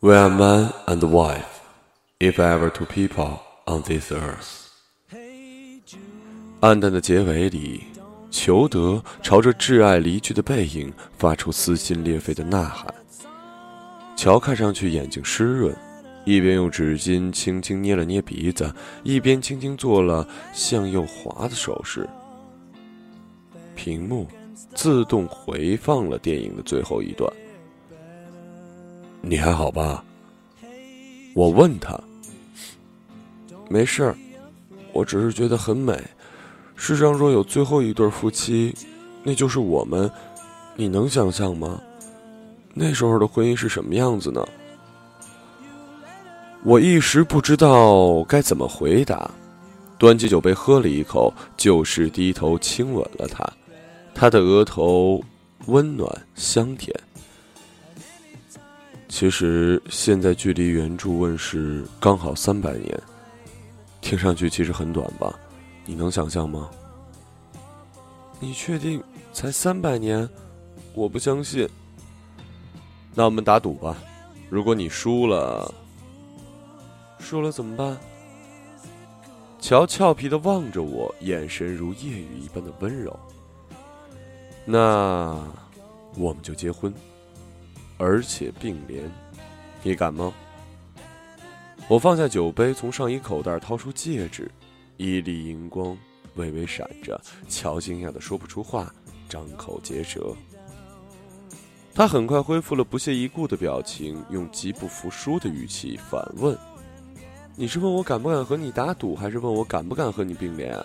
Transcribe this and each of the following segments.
We are man and wife, if ever two people on this earth。暗淡的结尾里，裘德朝着挚爱离去的背影发出撕心裂肺的呐喊。乔看上去眼睛湿润，一边用纸巾轻轻捏了捏鼻子，一边轻轻做了向右滑的手势。屏幕自动回放了电影的最后一段。你还好吧？我问他。没事儿，我只是觉得很美。世上若有最后一对夫妻，那就是我们。你能想象吗？那时候的婚姻是什么样子呢？我一时不知道该怎么回答，端起酒杯喝了一口，就是低头亲吻了她。她的额头温暖香甜。其实现在距离原著问世刚好三百年，听上去其实很短吧？你能想象吗？你确定才三百年？我不相信。那我们打赌吧，如果你输了，输了怎么办？乔俏皮的望着我，眼神如夜雨一般的温柔。那我们就结婚。而且并联，你敢吗？我放下酒杯，从上衣口袋掏出戒指，一粒荧光微微闪着。乔惊讶的说不出话，张口结舌。他很快恢复了不屑一顾的表情，用极不服输的语气反问：“你是问我敢不敢和你打赌，还是问我敢不敢和你并联？”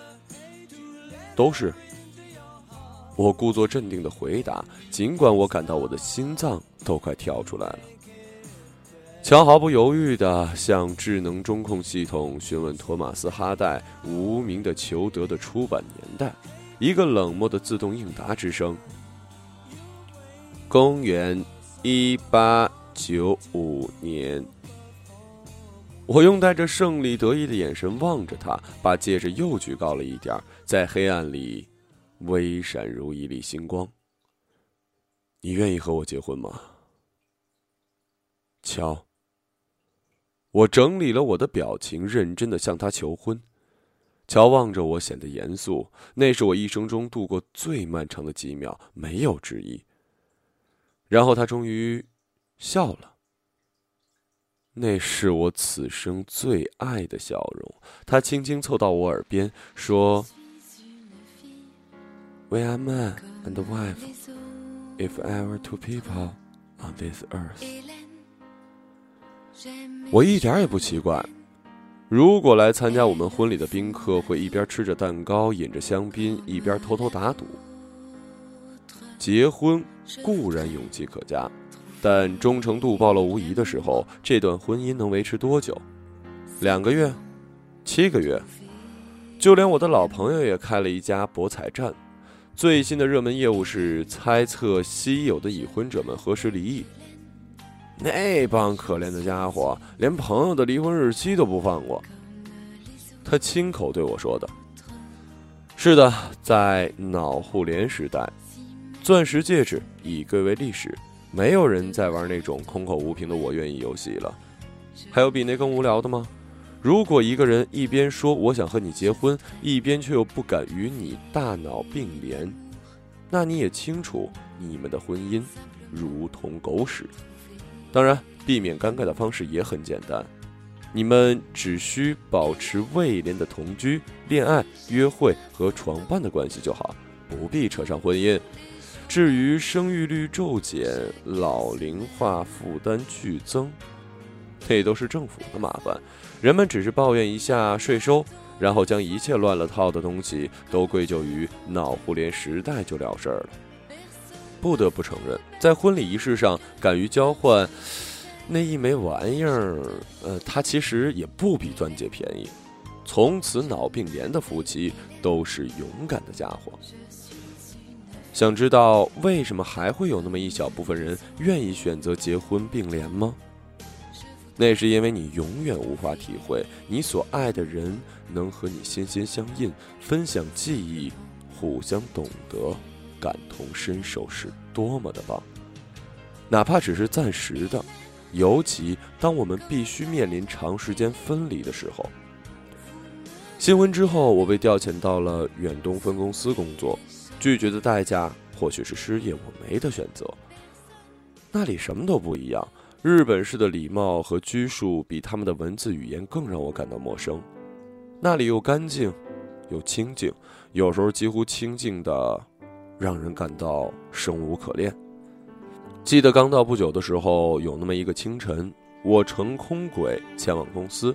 都是。我故作镇定的回答，尽管我感到我的心脏都快跳出来了。乔毫不犹豫地向智能中控系统询问托马斯·哈代《无名的裘德》的出版年代，一个冷漠的自动应答之声。公元一八九五年。我用带着胜利得意的眼神望着他，把戒指又举高了一点，在黑暗里。微闪如一粒星光。你愿意和我结婚吗？乔。我整理了我的表情，认真的向他求婚。乔望着我，显得严肃。那是我一生中度过最漫长的几秒，没有之一。然后他终于笑了。那是我此生最爱的笑容。他轻轻凑到我耳边说。We are man and wife, if ever two people on this earth。我一点也不奇怪，如果来参加我们婚礼的宾客会一边吃着蛋糕，饮着香槟，一边偷偷打赌。结婚固然勇气可嘉，但忠诚度暴露无遗的时候，这段婚姻能维持多久？两个月？七个月？就连我的老朋友也开了一家博彩站。最新的热门业务是猜测稀有的已婚者们何时离异。那帮可怜的家伙连朋友的离婚日期都不放过。他亲口对我说的。是的，在脑互联时代，钻石戒指已归为历史，没有人再玩那种空口无凭的“我愿意”游戏了。还有比那更无聊的吗？如果一个人一边说我想和你结婚，一边却又不敢与你大脑并联，那你也清楚，你们的婚姻如同狗屎。当然，避免尴尬的方式也很简单，你们只需保持未连的同居、恋爱、约会和床伴的关系就好，不必扯上婚姻。至于生育率骤减、老龄化负担剧增，这都是政府的麻烦。人们只是抱怨一下税收，然后将一切乱了套的东西都归咎于脑互联时代就了事儿了。不得不承认，在婚礼仪式上敢于交换那一枚玩意儿，呃，它其实也不比钻戒便宜。从此脑并联的夫妻都是勇敢的家伙。想知道为什么还会有那么一小部分人愿意选择结婚并联吗？那是因为你永远无法体会，你所爱的人能和你心心相印，分享记忆，互相懂得，感同身受是多么的棒。哪怕只是暂时的，尤其当我们必须面临长时间分离的时候。新婚之后，我被调遣到了远东分公司工作，拒绝的代价或许是失业，我没得选择。那里什么都不一样，日本式的礼貌和拘束比他们的文字语言更让我感到陌生。那里又干净，又清静，有时候几乎清静的，让人感到生无可恋。记得刚到不久的时候，有那么一个清晨，我乘空轨前往公司，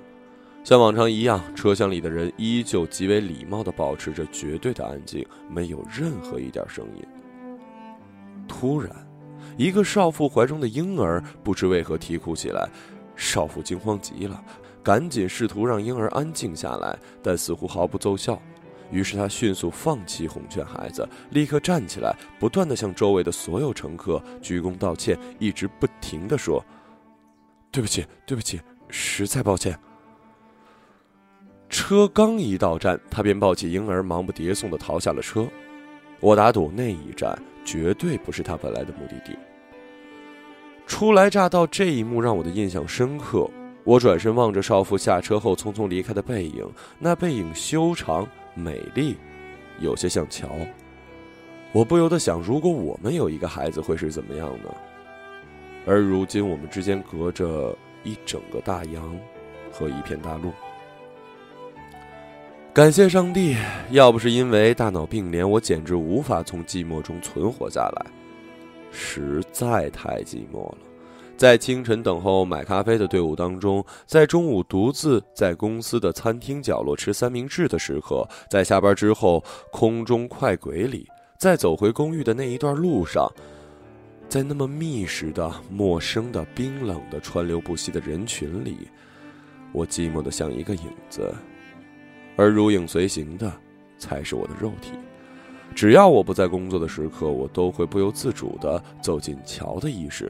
像往常一样，车厢里的人依旧极为礼貌地保持着绝对的安静，没有任何一点声音。突然，一个少妇怀中的婴儿不知为何啼哭起来，少妇惊慌极了，赶紧试图让婴儿安静下来，但似乎毫不奏效。于是他迅速放弃哄劝孩子，立刻站起来，不断的向周围的所有乘客鞠躬道歉，一直不停的说：“对不起，对不起，实在抱歉。”车刚一到站，他便抱起婴儿，忙不迭送的逃下了车。我打赌那一站绝对不是他本来的目的地。初来乍到这一幕让我的印象深刻。我转身望着少妇下车后匆匆离开的背影，那背影修长。美丽，有些像桥。我不由得想，如果我们有一个孩子，会是怎么样呢？而如今，我们之间隔着一整个大洋和一片大陆。感谢上帝，要不是因为大脑并联，我简直无法从寂寞中存活下来，实在太寂寞了。在清晨等候买咖啡的队伍当中，在中午独自在公司的餐厅角落吃三明治的时刻，在下班之后空中快轨里，在走回公寓的那一段路上，在那么密实的、陌生的、冰冷的、川流不息的人群里，我寂寞的像一个影子，而如影随形的，才是我的肉体。只要我不在工作的时刻，我都会不由自主的走进桥的意识。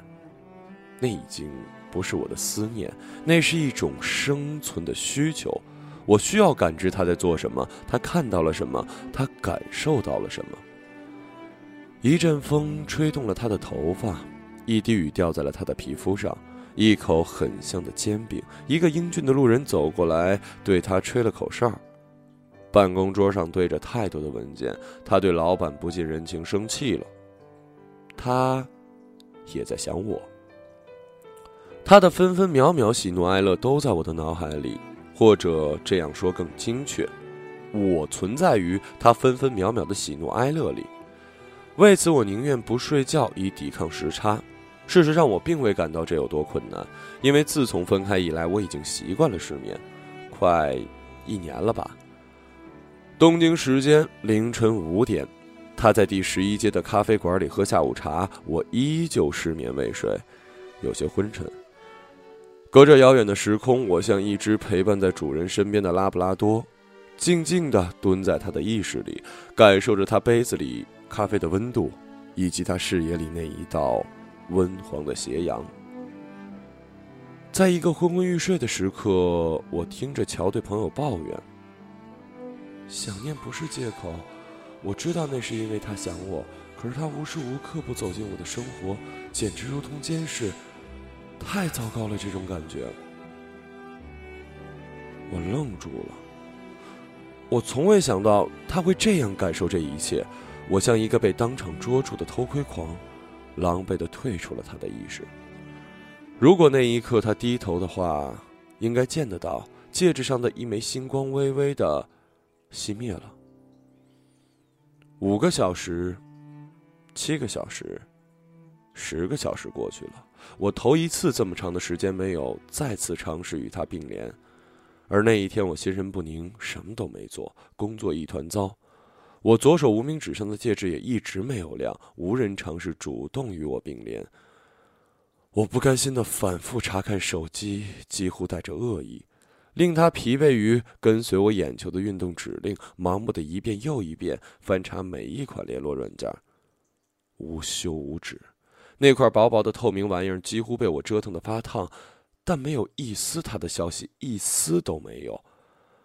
那已经不是我的思念，那是一种生存的需求。我需要感知他在做什么，他看到了什么，他感受到了什么。一阵风吹动了他的头发，一滴雨掉在了他的皮肤上，一口很香的煎饼。一个英俊的路人走过来，对他吹了口哨。办公桌上堆着太多的文件，他对老板不近人情，生气了。他，也在想我。他的分分秒秒、喜怒哀乐都在我的脑海里，或者这样说更精确，我存在于他分分秒秒的喜怒哀乐里。为此，我宁愿不睡觉以抵抗时差。事实上，我并未感到这有多困难，因为自从分开以来，我已经习惯了失眠，快一年了吧。东京时间凌晨五点，他在第十一街的咖啡馆里喝下午茶，我依旧失眠未睡，有些昏沉。隔着遥远的时空，我像一只陪伴在主人身边的拉布拉多，静静地蹲在他的意识里，感受着他杯子里咖啡的温度，以及他视野里那一道温黄的斜阳。在一个昏昏欲睡的时刻，我听着乔对朋友抱怨：“想念不是借口，我知道那是因为他想我，可是他无时无刻不走进我的生活，简直如同监视。”太糟糕了，这种感觉。我愣住了。我从未想到他会这样感受这一切。我像一个被当场捉住的偷窥狂，狼狈的退出了他的意识。如果那一刻他低头的话，应该见得到戒指上的一枚星光微微的熄灭了。五个小时，七个小时。十个小时过去了，我头一次这么长的时间没有再次尝试与他并联，而那一天我心神不宁，什么都没做，工作一团糟。我左手无名指上的戒指也一直没有亮，无人尝试主动与我并联。我不甘心的反复查看手机，几乎带着恶意，令他疲惫于跟随我眼球的运动指令，盲目的一遍又一遍翻查每一款联络软件，无休无止。那块薄薄的透明玩意儿几乎被我折腾的发烫，但没有一丝他的消息，一丝都没有，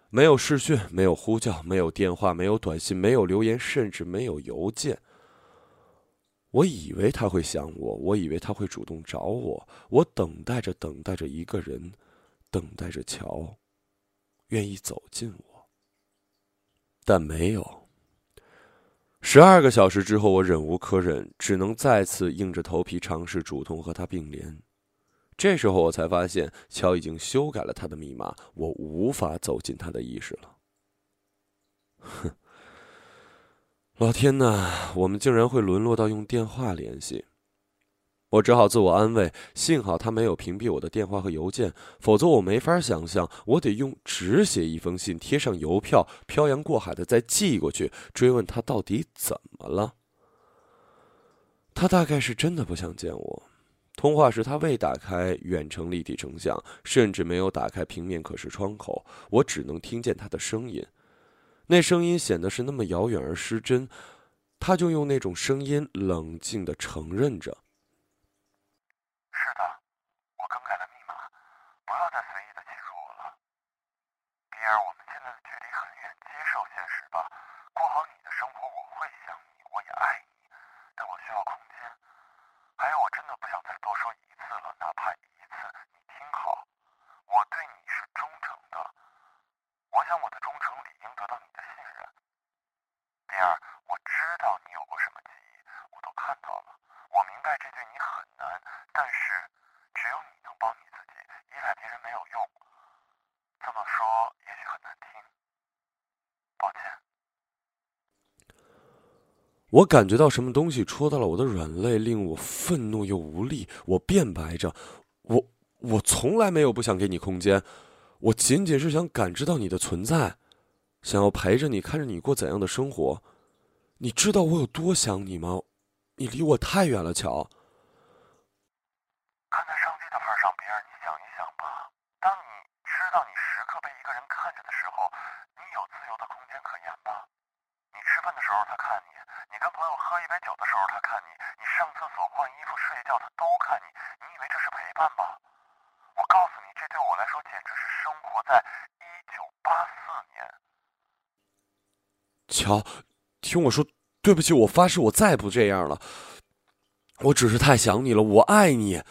没有视讯，没有呼叫，没有电话，没有短信，没有留言，甚至没有邮件。我以为他会想我，我以为他会主动找我，我等待着，等待着一个人，等待着乔，愿意走近我，但没有。十二个小时之后，我忍无可忍，只能再次硬着头皮尝试主动和他并联。这时候我才发现，乔已经修改了他的密码，我无法走进他的意识了。哼，老天呐，我们竟然会沦落到用电话联系！我只好自我安慰，幸好他没有屏蔽我的电话和邮件，否则我没法想象，我得用纸写一封信，贴上邮票，漂洋过海的再寄过去，追问他到底怎么了。他大概是真的不想见我。通话时，他未打开远程立体成像，甚至没有打开平面可视窗口，我只能听见他的声音。那声音显得是那么遥远而失真，他就用那种声音冷静的承认着：“是的，我更改了密码，不要再随意的记住我了。比尔，我们现在的距离很远，接受现实吧，过好你的生活，我会想你，我也爱你，但我需要空间。还有，我真的不想再多说一次了，哪怕一次。你听好，我对你是忠诚的。我想我的忠诚理应得到你的信任。比尔，我知道你有过什么记忆，我都看到了。我明白这对你很难，但是只有你能帮你自己，依赖别人没有用。这么说也许很难听，抱歉。我感觉到什么东西戳到了我的软肋，令我愤怒又无力。我辩白着：“我我从来没有不想给你空间，我仅仅是想感知到你的存在，想要陪着你，看着你过怎样的生活。你知道我有多想你吗？你离我太远了，乔。”看在上帝的份上，比尔，你想一想吧。当你知道你时刻被一个人看着的时候，你有自由的空间可言吧？你吃饭的时候他看你，你跟朋友喝一杯酒的时候他看你，你上厕所换衣服睡觉他都看你。你以为这是陪伴吗？我告诉你，这对我来说简直是生活在一九八四年。乔，听我说，对不起，我发誓，我再不这样了。我只是太想你了，我爱你。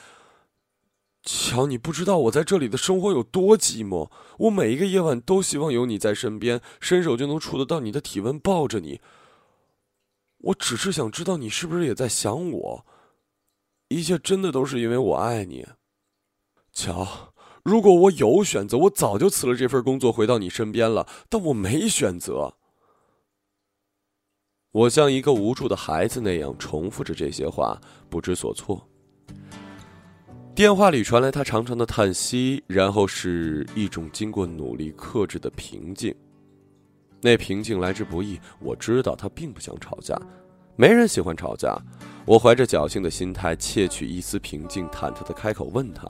乔，你不知道我在这里的生活有多寂寞。我每一个夜晚都希望有你在身边，伸手就能触得到你的体温，抱着你。我只是想知道你是不是也在想我。一切真的都是因为我爱你，乔。如果我有选择，我早就辞了这份工作，回到你身边了。但我没选择。我像一个无助的孩子那样重复着这些话，不知所措。电话里传来他长长的叹息，然后是一种经过努力克制的平静。那平静来之不易，我知道他并不想吵架，没人喜欢吵架。我怀着侥幸的心态，窃取一丝平静，忐忑的开口问他：“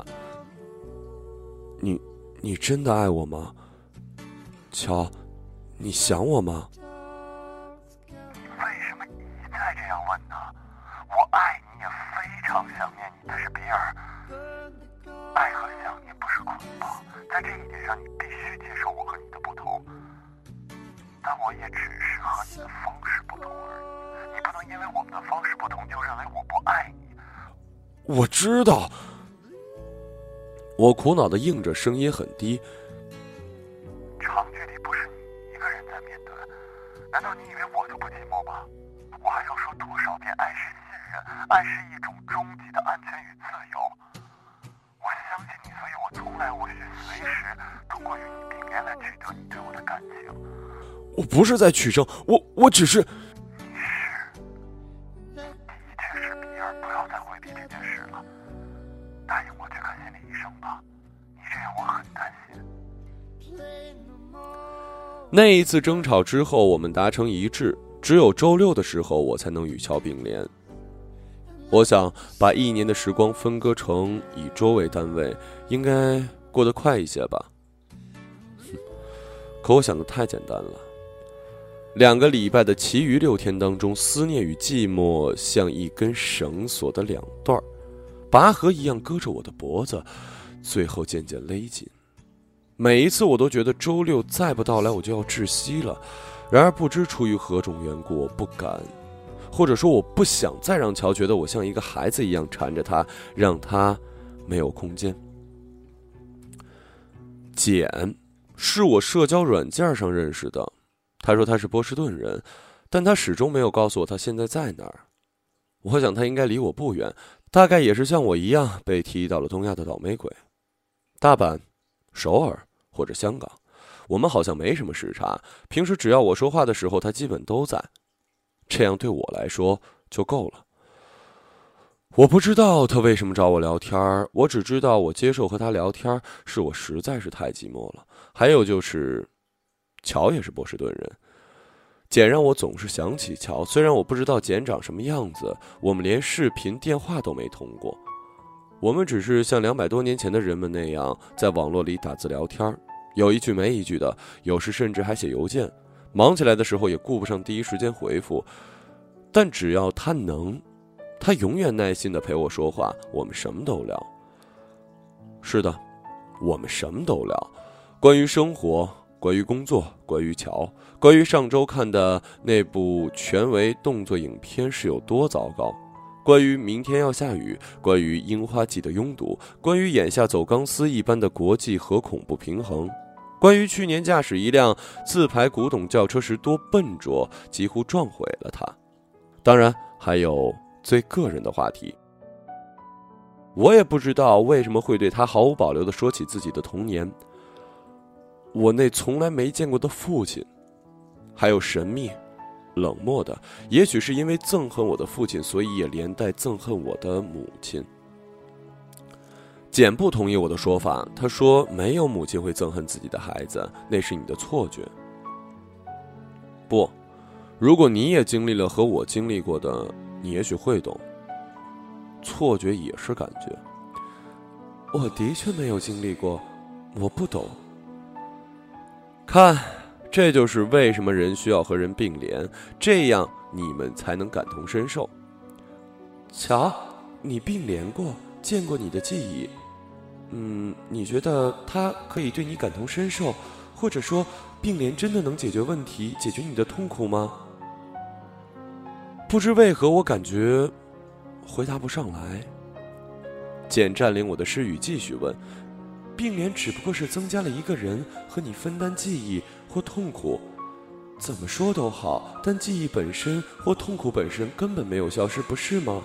你，你真的爱我吗？乔，你想我吗？”为什么你再这样问呢？我爱你，也非常想念你，但是比尔。爱和想念不是捆绑，在这但我也只是和你的方式不同而已。你不能因为我们的方式不同就认为我不爱你。我知道，我苦恼的应着，声音很低。长距离不是你一个人在面对，难道你以为我就不寂寞吗？我还要说多少遍，爱是信任，爱是一种终极的安全与自由。我相信你，所以我从来无需随时通过与你并联来取得你对我的感情。我不是在取证，我我只是。你是，的确是比尔，不要再回避这件事了。答应我去看心理医生吧，你这样我很担心。那一次争吵之后，我们达成一致，只有周六的时候我才能与乔并联。我想把一年的时光分割成以周为单位，应该过得快一些吧。可我想的太简单了。两个礼拜的其余六天当中，思念与寂寞像一根绳索的两段儿拔河一样割着我的脖子，最后渐渐勒紧。每一次我都觉得周六再不到来，我就要窒息了。然而不知出于何种缘故，我不敢。或者说我不想再让乔觉得我像一个孩子一样缠着他，让他没有空间。简是我社交软件上认识的，他说他是波士顿人，但他始终没有告诉我他现在在哪儿。我想他应该离我不远，大概也是像我一样被踢到了东亚的倒霉鬼。大阪、首尔或者香港，我们好像没什么时差。平时只要我说话的时候，他基本都在，这样对我来说就够了。我不知道他为什么找我聊天儿，我只知道我接受和他聊天是我实在是太寂寞了。还有就是，乔也是波士顿人，简让我总是想起乔。虽然我不知道简长什么样子，我们连视频电话都没通过，我们只是像两百多年前的人们那样，在网络里打字聊天儿有一句没一句的，有时甚至还写邮件。忙起来的时候也顾不上第一时间回复，但只要他能。他永远耐心的陪我说话，我们什么都聊。是的，我们什么都聊，关于生活，关于工作，关于乔，关于上周看的那部全为动作影片是有多糟糕，关于明天要下雨，关于樱花季的拥堵，关于眼下走钢丝一般的国际和恐怖平衡，关于去年驾驶一辆自排古董轿车时多笨拙，几乎撞毁了它。当然还有。最个人的话题，我也不知道为什么会对他毫无保留的说起自己的童年。我那从来没见过的父亲，还有神秘、冷漠的，也许是因为憎恨我的父亲，所以也连带憎恨我的母亲。简不同意我的说法，他说没有母亲会憎恨自己的孩子，那是你的错觉。不，如果你也经历了和我经历过的。你也许会懂，错觉也是感觉。我的确没有经历过，我不懂。看，这就是为什么人需要和人并联，这样你们才能感同身受。瞧，你并联过，见过你的记忆。嗯，你觉得他可以对你感同身受，或者说并联真的能解决问题，解决你的痛苦吗？不知为何，我感觉回答不上来。简占领我的诗语，继续问：“并联只不过是增加了一个人和你分担记忆或痛苦，怎么说都好。但记忆本身或痛苦本身根本没有消失，不是吗？”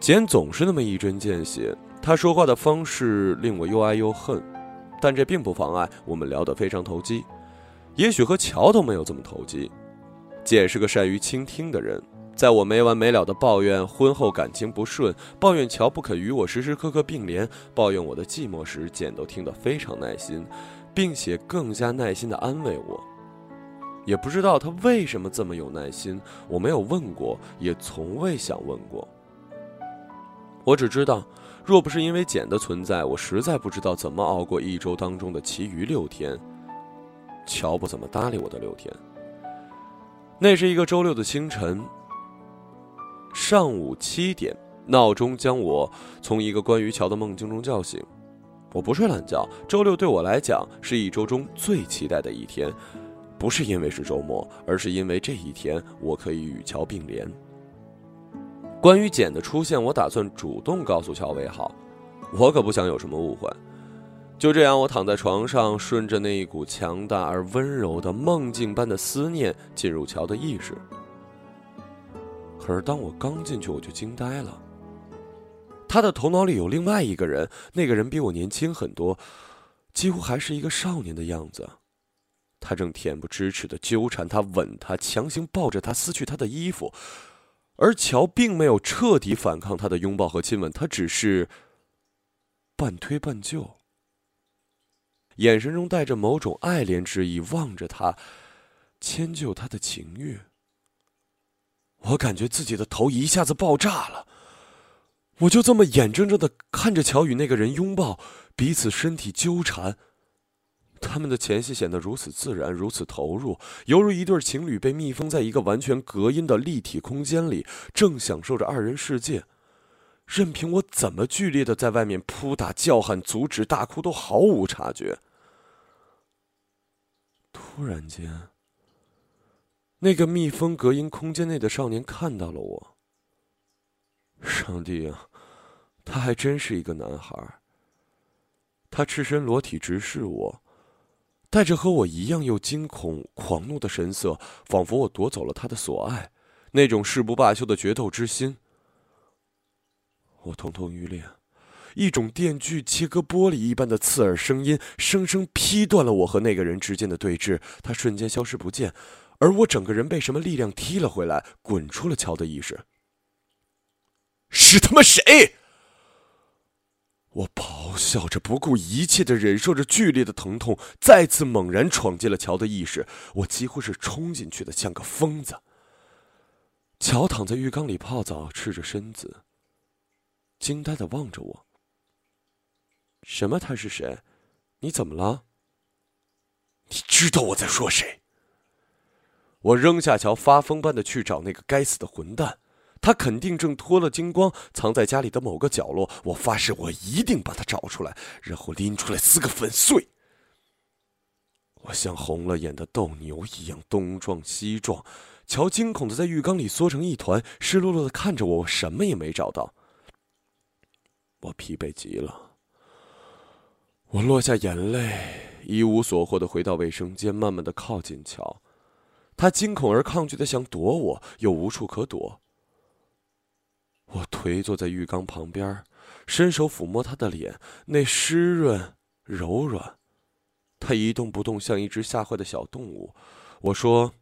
简总是那么一针见血，他说话的方式令我又爱又恨，但这并不妨碍我们聊得非常投机。也许和乔都没有这么投机。简是个善于倾听的人，在我没完没了的抱怨婚后感情不顺，抱怨乔不肯与我时时刻刻并联，抱怨我的寂寞时，简都听得非常耐心，并且更加耐心地安慰我。也不知道他为什么这么有耐心，我没有问过，也从未想问过。我只知道，若不是因为简的存在，我实在不知道怎么熬过一周当中的其余六天。乔不怎么搭理我的六天。那是一个周六的清晨，上午七点，闹钟将我从一个关于乔的梦境中叫醒。我不睡懒觉，周六对我来讲是一周中最期待的一天，不是因为是周末，而是因为这一天我可以与乔并联。关于简的出现，我打算主动告诉乔为好，我可不想有什么误会。就这样，我躺在床上，顺着那一股强大而温柔的梦境般的思念进入乔的意识。可是，当我刚进去，我就惊呆了。他的头脑里有另外一个人，那个人比我年轻很多，几乎还是一个少年的样子。他正恬不知耻的纠缠他、吻他、强行抱着他、撕去他的衣服，而乔并没有彻底反抗他的拥抱和亲吻，他只是半推半就。眼神中带着某种爱怜之意，望着他，迁就他的情欲。我感觉自己的头一下子爆炸了。我就这么眼睁睁的看着乔与那个人拥抱，彼此身体纠缠，他们的前戏显得如此自然，如此投入，犹如一对情侣被密封在一个完全隔音的立体空间里，正享受着二人世界。任凭我怎么剧烈的在外面扑打、叫喊、阻止、大哭，都毫无察觉。突然间，那个密封隔音空间内的少年看到了我。上帝啊，他还真是一个男孩。他赤身裸体直视我，带着和我一样又惊恐狂怒的神色，仿佛我夺走了他的所爱，那种誓不罢休的决斗之心。我痛痛欲裂，一种电锯切割玻璃一般的刺耳声音，生生劈断了我和那个人之间的对峙。他瞬间消失不见，而我整个人被什么力量踢了回来，滚出了乔的意识。是他妈谁？我咆哮着，不顾一切的忍受着剧烈的疼痛，再次猛然闯进了乔的意识。我几乎是冲进去的，像个疯子。乔躺在浴缸里泡澡，赤着身子，惊呆的望着我。什么？他是谁？你怎么了？你知道我在说谁？我扔下乔，发疯般的去找那个该死的混蛋。他肯定正脱了精光，藏在家里的某个角落。我发誓，我一定把他找出来，然后拎出来撕个粉碎。我像红了眼的斗牛一样东撞西撞，乔惊恐的在浴缸里缩成一团，湿漉漉的看着我。我什么也没找到，我疲惫极了。我落下眼泪，一无所获的回到卫生间，慢慢的靠近乔。他惊恐而抗拒的想躲我，又无处可躲。我颓坐在浴缸旁边，伸手抚摸他的脸，那湿润柔软。他一动不动，像一只吓坏的小动物。我说：“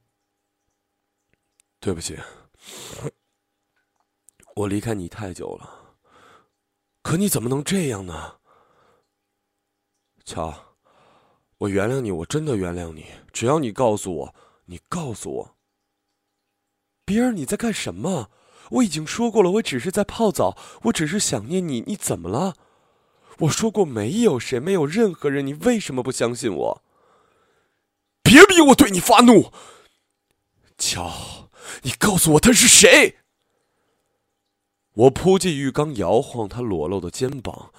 对不起，我离开你太久了。可你怎么能这样呢？”乔，我原谅你，我真的原谅你。只要你告诉我，你告诉我，比尔，你在干什么？我已经说过了，我只是在泡澡，我只是想念你。你怎么了？我说过没有谁，没有任何人。你为什么不相信我？别逼我对你发怒，乔，你告诉我他是谁？我扑进浴缸，摇晃他裸露的肩膀，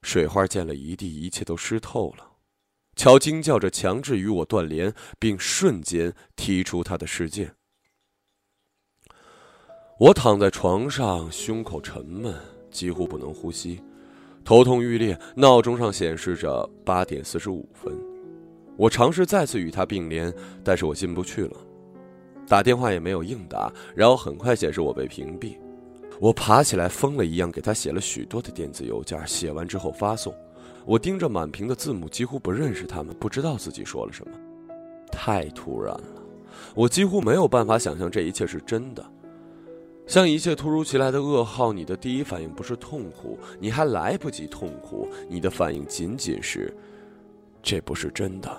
水花溅了一地，一切都湿透了。乔惊叫着，强制与我断联，并瞬间踢出他的世界。我躺在床上，胸口沉闷，几乎不能呼吸，头痛欲裂。闹钟上显示着八点四十五分。我尝试再次与他并联，但是我进不去了。打电话也没有应答，然后很快显示我被屏蔽。我爬起来，疯了一样给他写了许多的电子邮件，写完之后发送。我盯着满屏的字母，几乎不认识他们，不知道自己说了什么。太突然了，我几乎没有办法想象这一切是真的。像一切突如其来的噩耗，你的第一反应不是痛苦，你还来不及痛苦，你的反应仅仅是，这不是真的。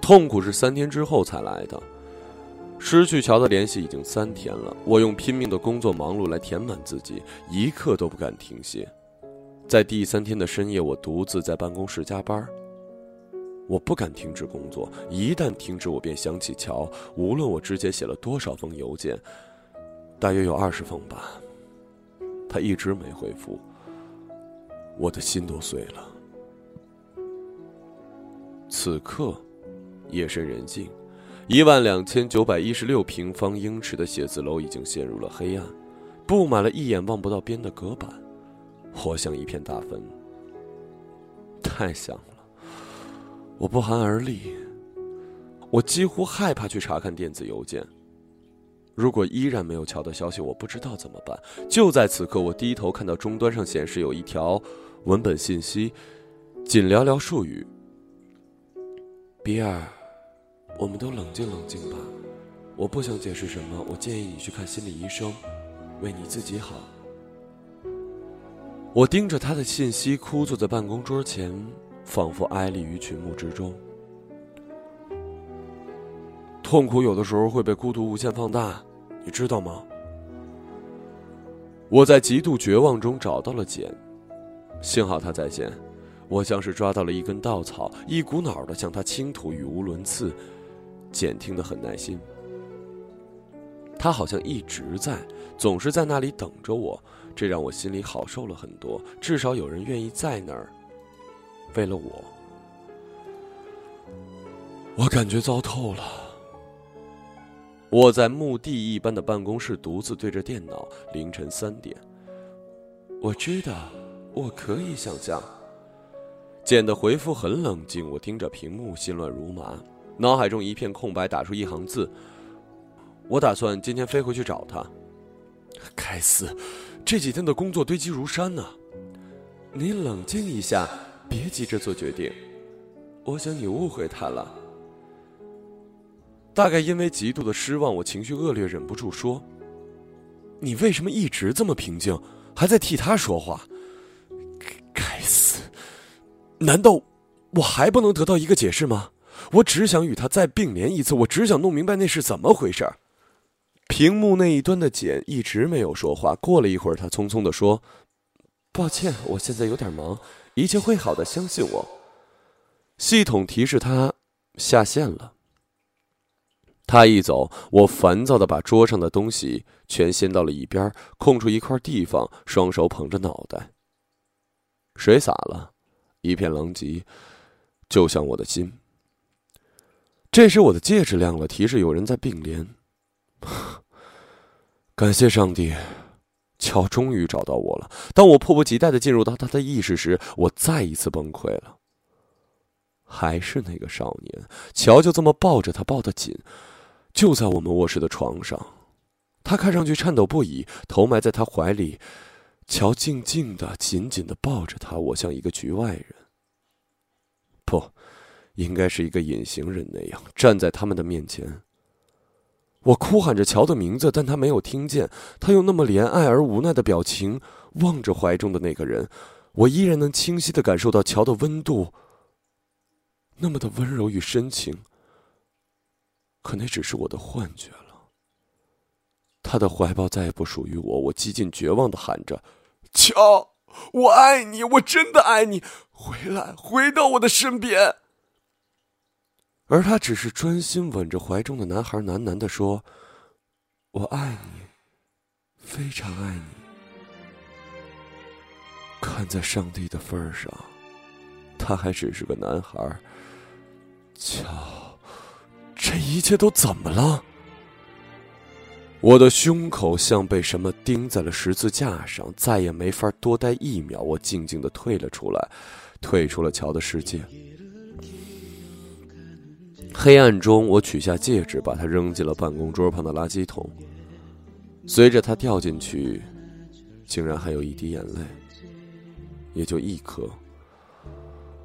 痛苦是三天之后才来的。失去乔的联系已经三天了，我用拼命的工作忙碌来填满自己，一刻都不敢停歇。在第三天的深夜，我独自在办公室加班。我不敢停止工作，一旦停止，我便想起乔。无论我之前写了多少封邮件，大约有二十封吧，他一直没回复。我的心都碎了。此刻，夜深人静，一万两千九百一十六平方英尺的写字楼已经陷入了黑暗，布满了一眼望不到边的隔板，活像一片大坟。太像了。我不寒而栗，我几乎害怕去查看电子邮件。如果依然没有乔的消息，我不知道怎么办。就在此刻，我低头看到终端上显示有一条文本信息，仅寥寥数语：“比尔，我们都冷静冷静吧。我不想解释什么，我建议你去看心理医生，为你自己好。”我盯着他的信息，枯坐在办公桌前。仿佛哀立于群木之中。痛苦有的时候会被孤独无限放大，你知道吗？我在极度绝望中找到了简，幸好他在线。我像是抓到了一根稻草，一股脑的向他倾吐语无伦次。简听得很耐心，他好像一直在，总是在那里等着我，这让我心里好受了很多。至少有人愿意在那儿。为了我，我感觉糟透了。我在墓地一般的办公室独自对着电脑，凌晨三点。我知道，我可以想象。简的回复很冷静，我盯着屏幕，心乱如麻，脑海中一片空白，打出一行字：我打算今天飞回去找他。该死，这几天的工作堆积如山呢。你冷静一下，别急着做决定。我想你误会他了。大概因为极度的失望，我情绪恶劣，忍不住说：“你为什么一直这么平静，还在替他说话？”该死！难道我还不能得到一个解释吗？我只想与他再并联一次，我只想弄明白那是怎么回事。屏幕那一端的简一直没有说话。过了一会儿，他匆匆的说：“抱歉，我现在有点忙，一切会好的，相信我。”系统提示他下线了。他一走，我烦躁的把桌上的东西全掀到了一边，空出一块地方，双手捧着脑袋。水洒了。一片狼藉，就像我的心。这时，我的戒指亮了，提示有人在并联。感谢上帝，乔终于找到我了。当我迫不及待的进入到他的意识时，我再一次崩溃了。还是那个少年，乔就这么抱着他，抱得紧，就在我们卧室的床上。他看上去颤抖不已，头埋在他怀里。乔静静的、紧紧的抱着他，我像一个局外人，不，应该是一个隐形人那样站在他们的面前。我哭喊着乔的名字，但他没有听见。他用那么怜爱而无奈的表情望着怀中的那个人，我依然能清晰的感受到乔的温度，那么的温柔与深情。可那只是我的幻觉了。他的怀抱再也不属于我，我几近绝望的喊着。乔，我爱你，我真的爱你，回来，回到我的身边。而他只是专心吻着怀中的男孩，喃喃的说：“我爱你，非常爱你。”看在上帝的份上，他还只是个男孩。乔，这一切都怎么了？我的胸口像被什么钉在了十字架上，再也没法多待一秒。我静静的退了出来，退出了乔的世界。黑暗中，我取下戒指，把它扔进了办公桌旁的垃圾桶。随着它掉进去，竟然还有一滴眼泪，也就一颗。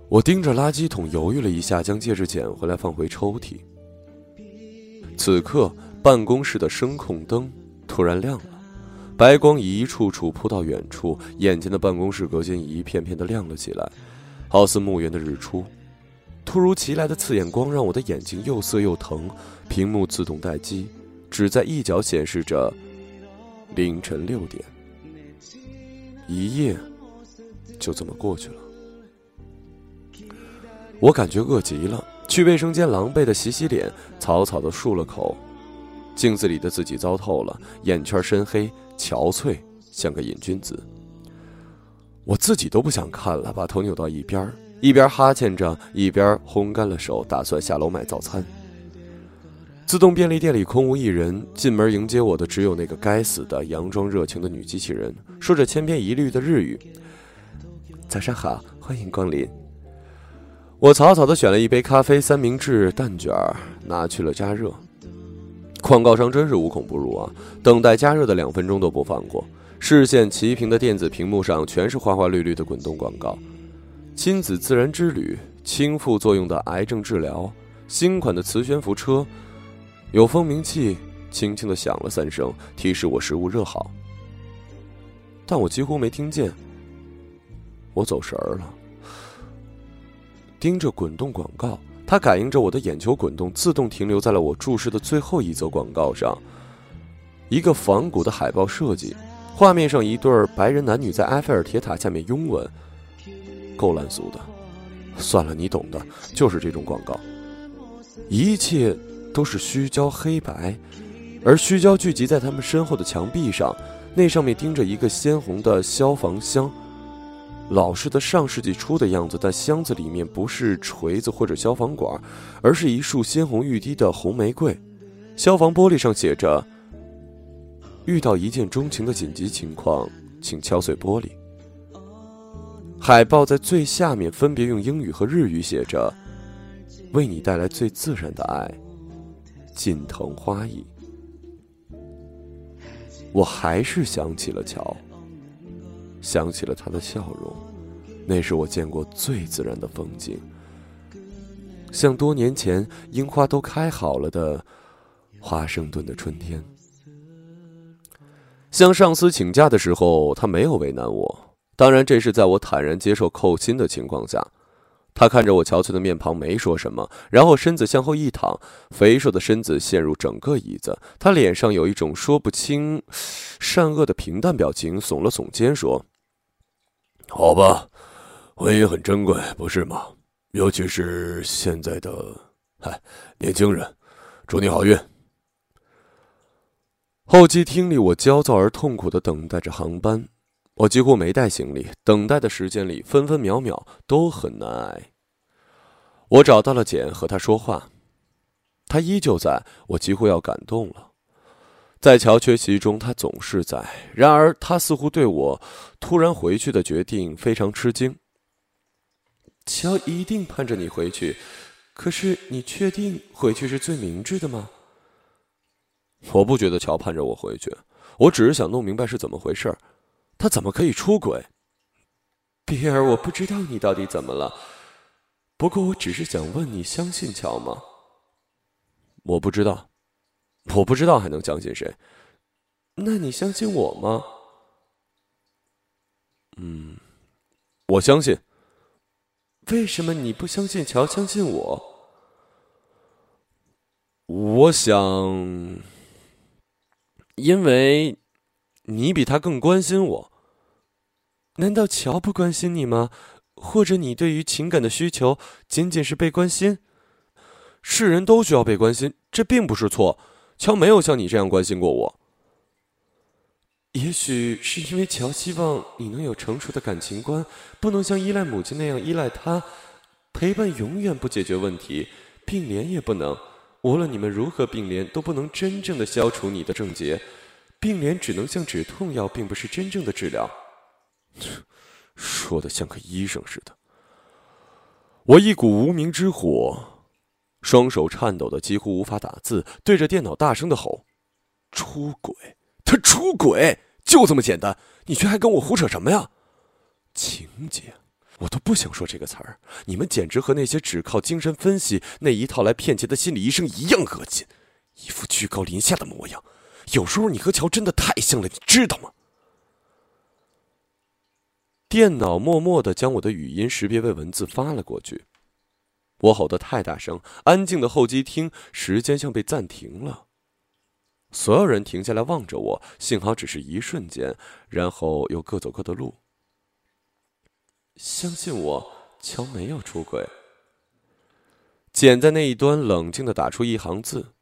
我盯着垃圾桶，犹豫了一下，将戒指捡回来，放回抽屉。此刻。办公室的声控灯突然亮了，白光一处处扑到远处，眼前的办公室隔间一片片的亮了起来，好似墓园的日出。突如其来的刺眼光让我的眼睛又涩又疼，屏幕自动待机，只在一角显示着凌晨六点。一夜就这么过去了，我感觉饿极了，去卫生间狼狈的洗洗脸，草草的漱了口。镜子里的自己糟透了，眼圈深黑，憔悴，像个瘾君子。我自己都不想看了，把头扭到一边，一边哈欠着，一边烘干了手，打算下楼买早餐。自动便利店里空无一人，进门迎接我的只有那个该死的、佯装热情的女机器人，说着千篇一律的日语：“早上好，欢迎光临。”我草草的选了一杯咖啡、三明治、蛋卷，拿去了加热。广告商真是无孔不入啊！等待加热的两分钟都不放过，视线齐平的电子屏幕上全是花花绿绿的滚动广告：亲子自然之旅、轻副作用的癌症治疗、新款的磁悬浮车。有蜂鸣器轻轻的响了三声，提示我食物热好。但我几乎没听见。我走神儿了，盯着滚动广告。它感应着我的眼球滚动，自动停留在了我注视的最后一则广告上。一个仿古的海报设计，画面上一对白人男女在埃菲尔铁塔下面拥吻，够烂俗的。算了，你懂的，就是这种广告。一切都是虚焦黑白，而虚焦聚集在他们身后的墙壁上，那上面钉着一个鲜红的消防箱。老式的上世纪初的样子，但箱子里面不是锤子或者消防管，而是一束鲜红欲滴的红玫瑰。消防玻璃上写着：“遇到一见钟情的紧急情况，请敲碎玻璃。”海报在最下面分别用英语和日语写着：“为你带来最自然的爱，近藤花艺。”我还是想起了乔，想起了他的笑容，那是我见过最自然的风景，像多年前樱花都开好了的华盛顿的春天。向上司请假的时候，他没有为难我，当然这是在我坦然接受扣薪的情况下。他看着我憔悴的面庞，没说什么，然后身子向后一躺，肥硕的身子陷入整个椅子。他脸上有一种说不清善恶的平淡表情，耸了耸肩说：“好吧，婚姻很珍贵，不是吗？尤其是现在的，嗨，年轻人，祝你好运。”候机厅里，我焦躁而痛苦的等待着航班。我几乎没带行李，等待的时间里分分秒秒都很难挨。我找到了简，和他说话，他依旧在，我几乎要感动了。在乔缺席中，他总是在，然而他似乎对我突然回去的决定非常吃惊。乔一定盼着你回去，可是你确定回去是最明智的吗？我不觉得乔盼着我回去，我只是想弄明白是怎么回事儿。他怎么可以出轨？比尔，我不知道你到底怎么了。不过，我只是想问你，相信乔吗？我不知道，我不知道还能相信谁？那你相信我吗？嗯，我相信。为什么你不相信乔，相信我？我想，因为。你比他更关心我。难道乔不关心你吗？或者你对于情感的需求仅仅是被关心？世人都需要被关心，这并不是错。乔没有像你这样关心过我。也许是因为乔希望你能有成熟的感情观，不能像依赖母亲那样依赖他。陪伴永远不解决问题，并联也不能。无论你们如何并联，都不能真正的消除你的症结。并联只能像止痛药，并不是真正的治疗。说的像个医生似的。我一股无名之火，双手颤抖的几乎无法打字，对着电脑大声的吼：“出轨！他出轨！就这么简单！你却还跟我胡扯什么呀？情节，我都不想说这个词儿。你们简直和那些只靠精神分析那一套来骗钱的心理医生一样恶心，一副居高临下的模样。”有时候你和乔真的太像了，你知道吗？电脑默默的将我的语音识别为文字发了过去。我吼得太大声，安静的候机厅时间像被暂停了。所有人停下来望着我，幸好只是一瞬间，然后又各走各的路。相信我，乔没有出轨。简在那一端冷静的打出一行字。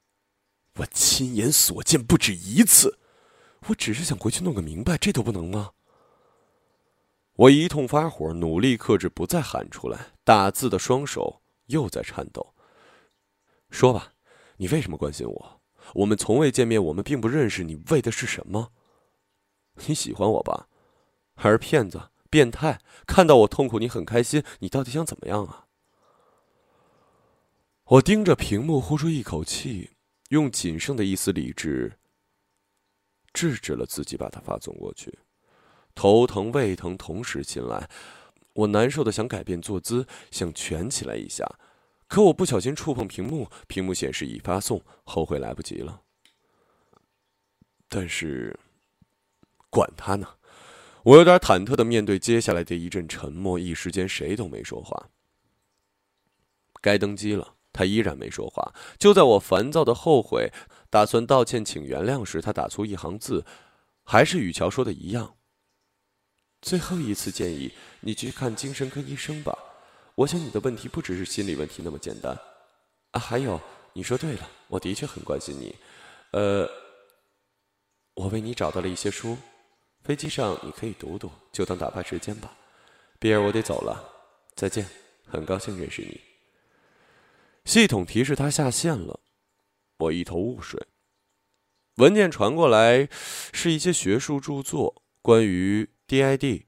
我亲眼所见不止一次，我只是想回去弄个明白，这都不能吗？我一通发火，努力克制，不再喊出来。打字的双手又在颤抖。说吧，你为什么关心我？我们从未见面，我们并不认识，你为的是什么？你喜欢我吧？还是骗子、变态？看到我痛苦，你很开心？你到底想怎么样啊？我盯着屏幕，呼出一口气。用仅剩的一丝理智，制止了自己把它发送过去。头疼、胃疼同时袭来，我难受的想改变坐姿，想蜷起来一下，可我不小心触碰屏幕，屏幕显示已发送，后悔来不及了。但是，管他呢！我有点忐忑的面对接下来的一阵沉默，一时间谁都没说话。该登机了。他依然没说话。就在我烦躁的后悔、打算道歉请原谅时，他打出一行字，还是与乔说的一样。最后一次建议你去看精神科医生吧。我想你的问题不只是心理问题那么简单。啊，还有，你说对了，我的确很关心你。呃，我为你找到了一些书，飞机上你可以读读，就当打发时间吧。比尔，我得走了，再见，很高兴认识你。系统提示他下线了，我一头雾水。文件传过来，是一些学术著作，关于 DID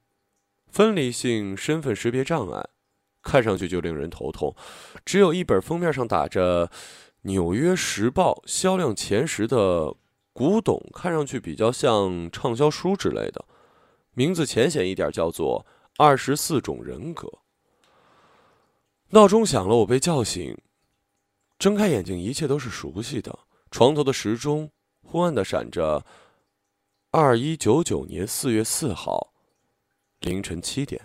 分离性身份识别障碍，看上去就令人头痛。只有一本封面上打着《纽约时报》销量前十的古董，看上去比较像畅销书之类的，名字浅显一点，叫做《二十四种人格》。闹钟响了，我被叫醒，睁开眼睛，一切都是熟悉的。床头的时钟昏暗的闪着，二一九九年四月四号凌晨七点。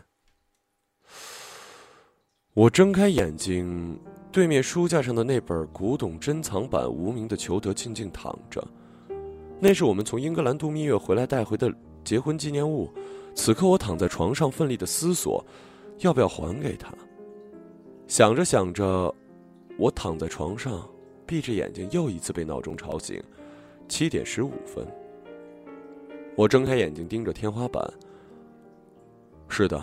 我睁开眼睛，对面书架上的那本古董珍藏版《无名的裘德》静静躺着，那是我们从英格兰度蜜月回来带回的结婚纪念物。此刻我躺在床上，奋力的思索，要不要还给他。想着想着，我躺在床上，闭着眼睛，又一次被闹钟吵醒。七点十五分，我睁开眼睛，盯着天花板。是的，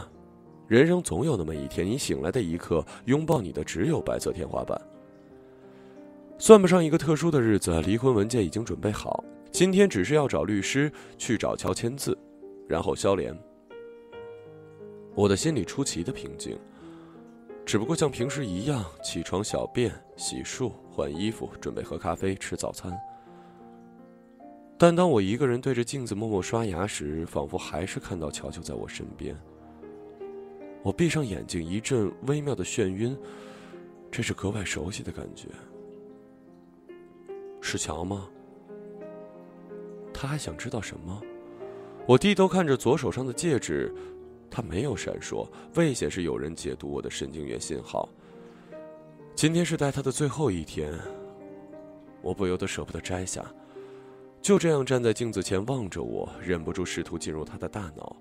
人生总有那么一天，你醒来的一刻，拥抱你的只有白色天花板。算不上一个特殊的日子，离婚文件已经准备好，今天只是要找律师去找乔签字，然后消联。我的心里出奇的平静。只不过像平时一样，起床、小便、洗漱、换衣服，准备喝咖啡、吃早餐。但当我一个人对着镜子默默刷牙时，仿佛还是看到乔乔在我身边。我闭上眼睛，一阵微妙的眩晕，这是格外熟悉的感觉。是乔吗？他还想知道什么？我低头看着左手上的戒指。它没有闪烁，未显示有人解读我的神经元信号。今天是带他的最后一天，我不由得舍不得摘下，就这样站在镜子前望着我，忍不住试图进入他的大脑。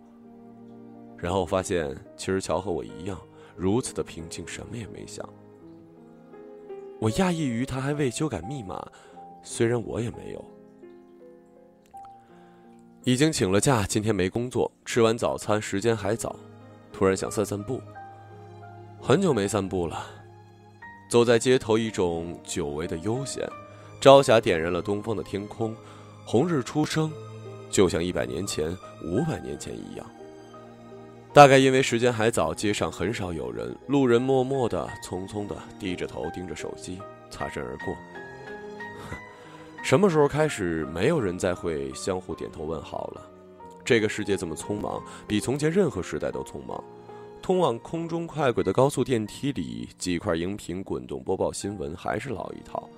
然后发现，其实乔和我一样，如此的平静，什么也没想。我讶异于他还未修改密码，虽然我也没有。已经请了假，今天没工作。吃完早餐，时间还早，突然想散散步。很久没散步了，走在街头，一种久违的悠闲。朝霞点燃了东方的天空，红日初升，就像一百年前、五百年前一样。大概因为时间还早，街上很少有人，路人默默的、匆匆的低着头盯着手机，擦身而过。什么时候开始，没有人再会相互点头问好了？这个世界这么匆忙，比从前任何时代都匆忙。通往空中快轨的高速电梯里，几块荧屏滚动播报新闻，还是老一套。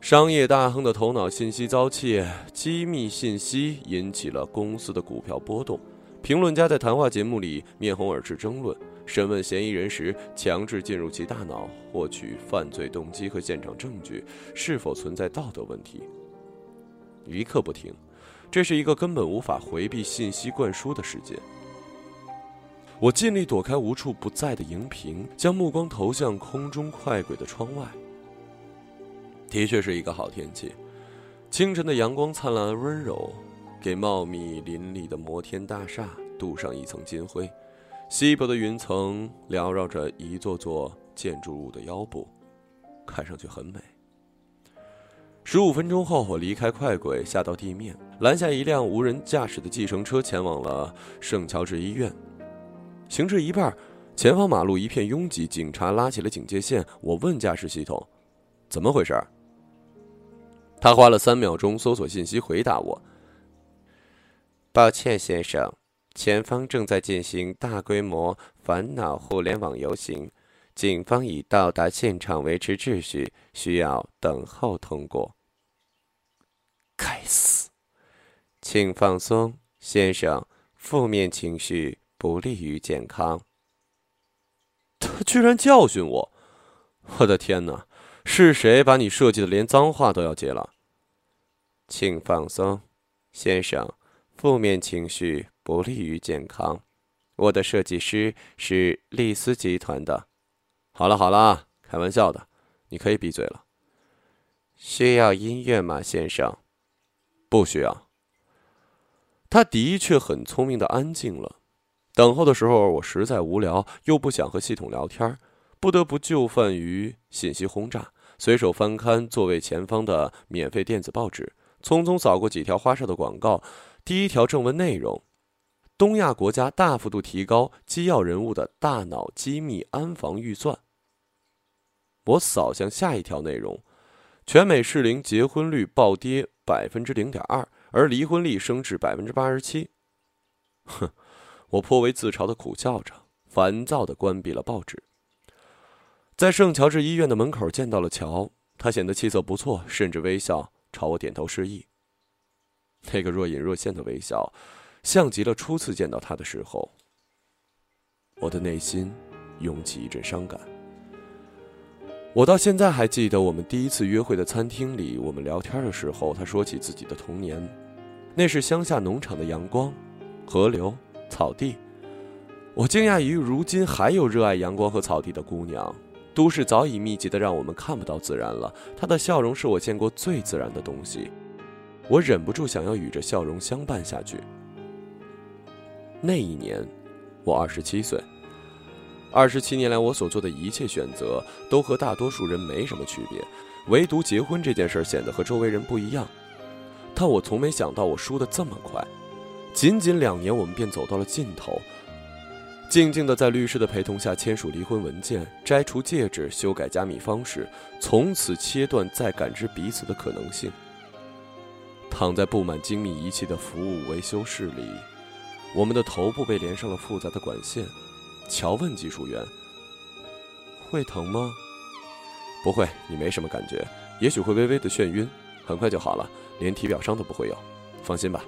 商业大亨的头脑信息遭窃，机密信息引起了公司的股票波动。评论家在谈话节目里面红耳赤争论。审问嫌疑人时，强制进入其大脑获取犯罪动机和现场证据，是否存在道德问题？一刻不停，这是一个根本无法回避信息灌输的世界。我尽力躲开无处不在的荧屏，将目光投向空中快轨的窗外。的确是一个好天气，清晨的阳光灿烂而温柔，给茂密林立的摩天大厦镀上一层金灰。稀薄的云层缭绕着一座座建筑物的腰部，看上去很美。十五分钟后，我离开快轨，下到地面，拦下一辆无人驾驶的计程车，前往了圣乔治医院。行至一半，前方马路一片拥挤，警察拉起了警戒线。我问驾驶系统：“怎么回事？”他花了三秒钟搜索信息，回答我：“抱歉，先生。”前方正在进行大规模烦恼互联网游行，警方已到达现场维持秩序，需要等候通过。该死！请放松，先生。负面情绪不利于健康。他居然教训我！我的天哪！是谁把你设计的连脏话都要接了？请放松，先生。负面情绪。不利于健康。我的设计师是丽思集团的。好了好了，开玩笑的，你可以闭嘴了。需要音乐吗，先生？不需要。他的确很聪明的安静了。等候的时候，我实在无聊，又不想和系统聊天，不得不就范于信息轰炸。随手翻看座位前方的免费电子报纸，匆匆扫过几条花哨的广告。第一条正文内容：东亚国家大幅度提高机要人物的大脑机密安防预算。我扫向下一条内容：全美适龄结婚率暴跌百分之零点二，而离婚率升至百分之八十七。哼，我颇为自嘲的苦笑着，烦躁的关闭了报纸。在圣乔治医院的门口见到了乔，他显得气色不错，甚至微笑朝我点头示意。那个若隐若现的微笑，像极了初次见到他的时候。我的内心涌起一阵伤感。我到现在还记得我们第一次约会的餐厅里，我们聊天的时候，他说起自己的童年，那是乡下农场的阳光、河流、草地。我惊讶于如今还有热爱阳光和草地的姑娘。都市早已密集的让我们看不到自然了。她的笑容是我见过最自然的东西，我忍不住想要与这笑容相伴下去。那一年，我二十七岁。二十七年来，我所做的一切选择都和大多数人没什么区别，唯独结婚这件事显得和周围人不一样。但我从没想到我输得这么快，仅仅两年，我们便走到了尽头。静静的在律师的陪同下签署离婚文件，摘除戒指，修改加密方式，从此切断再感知彼此的可能性。躺在布满精密仪器的服务维修室里，我们的头部被连上了复杂的管线。乔问技术员：“会疼吗？”“不会，你没什么感觉，也许会微微的眩晕，很快就好了，连体表伤都不会有，放心吧。”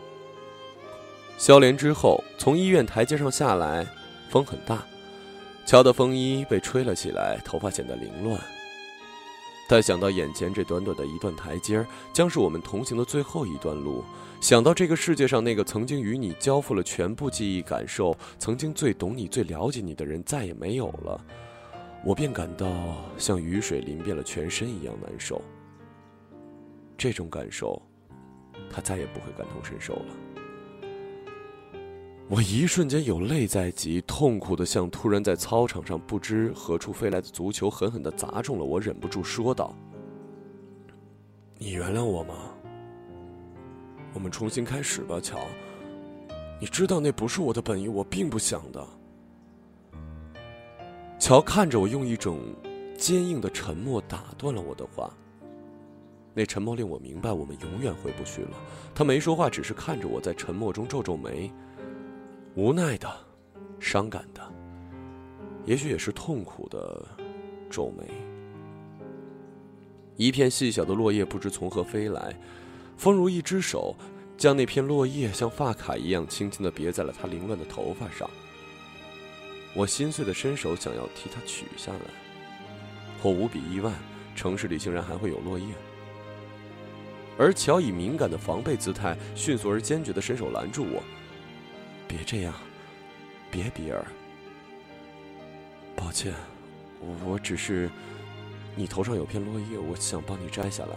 消联之后，从医院台阶上下来。风很大，乔的风衣被吹了起来，头发显得凌乱。但想到眼前这短短的一段台阶将是我们同行的最后一段路，想到这个世界上那个曾经与你交付了全部记忆、感受、曾经最懂你、最了解你的人再也没有了，我便感到像雨水淋遍了全身一样难受。这种感受，他再也不会感同身受了。我一瞬间有泪在即，痛苦的像突然在操场上不知何处飞来的足球狠狠的砸中了我，忍不住说道：“你原谅我吗？我们重新开始吧，乔。你知道那不是我的本意，我并不想的。”乔看着我，用一种坚硬的沉默打断了我的话。那沉默令我明白，我们永远回不去了。他没说话，只是看着我在沉默中皱皱眉。无奈的，伤感的，也许也是痛苦的，皱眉。一片细小的落叶不知从何飞来，风如一只手，将那片落叶像发卡一样轻轻的别在了他凌乱的头发上。我心碎的伸手想要替他取下来，我无比意外，城市里竟然还会有落叶。而乔以敏感的防备姿态，迅速而坚决的伸手拦住我。别这样，别，比尔。抱歉，我只是，你头上有片落叶，我想帮你摘下来。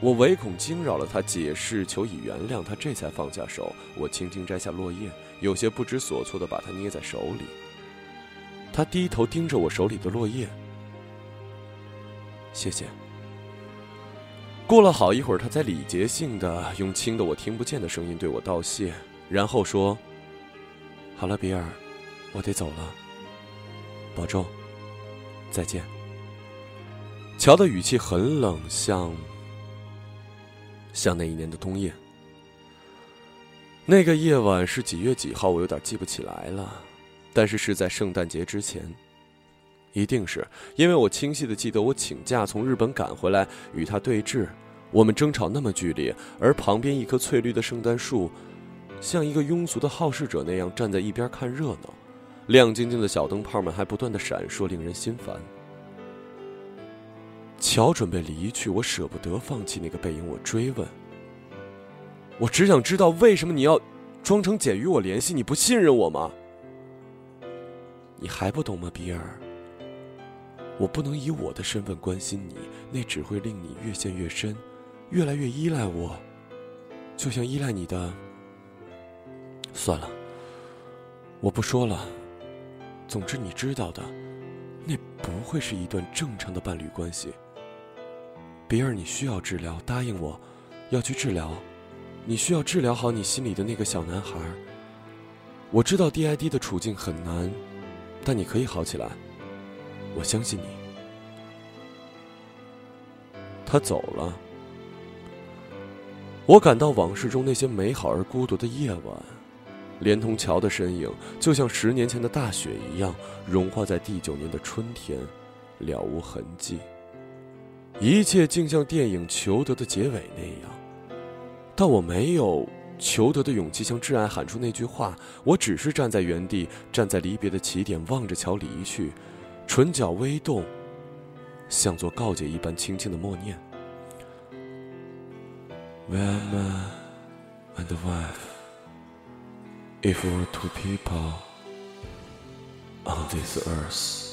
我唯恐惊扰了他，解释求以原谅，他这才放下手。我轻轻摘下落叶，有些不知所措的把它捏在手里。他低头盯着我手里的落叶，谢谢。过了好一会儿，他才礼节性的用轻的我听不见的声音对我道谢，然后说：“好了，比尔，我得走了，保重，再见。”乔的语气很冷，像像那一年的冬夜。那个夜晚是几月几号？我有点记不起来了，但是是在圣诞节之前。一定是因为我清晰的记得，我请假从日本赶回来与他对峙，我们争吵那么剧烈，而旁边一棵翠绿的圣诞树，像一个庸俗的好事者那样站在一边看热闹，亮晶晶的小灯泡们还不断的闪烁，令人心烦。乔准备离去，我舍不得放弃那个背影，我追问：“我只想知道为什么你要装成简与我联系？你不信任我吗？你还不懂吗，比尔？”我不能以我的身份关心你，那只会令你越陷越深，越来越依赖我，就像依赖你的。算了，我不说了。总之你知道的，那不会是一段正常的伴侣关系。比尔，你需要治疗，答应我，要去治疗。你需要治疗好你心里的那个小男孩。我知道 DID 的处境很难，但你可以好起来，我相信你。他走了，我感到往事中那些美好而孤独的夜晚，连同乔的身影，就像十年前的大雪一样，融化在第九年的春天，了无痕迹。一切竟像电影《裘德》的结尾那样。但我没有求得的勇气向挚爱喊出那句话，我只是站在原地，站在离别的起点，望着桥离去，唇角微动，像做告诫一般轻轻的默念：“We're man and wife. If we're two people on this earth.”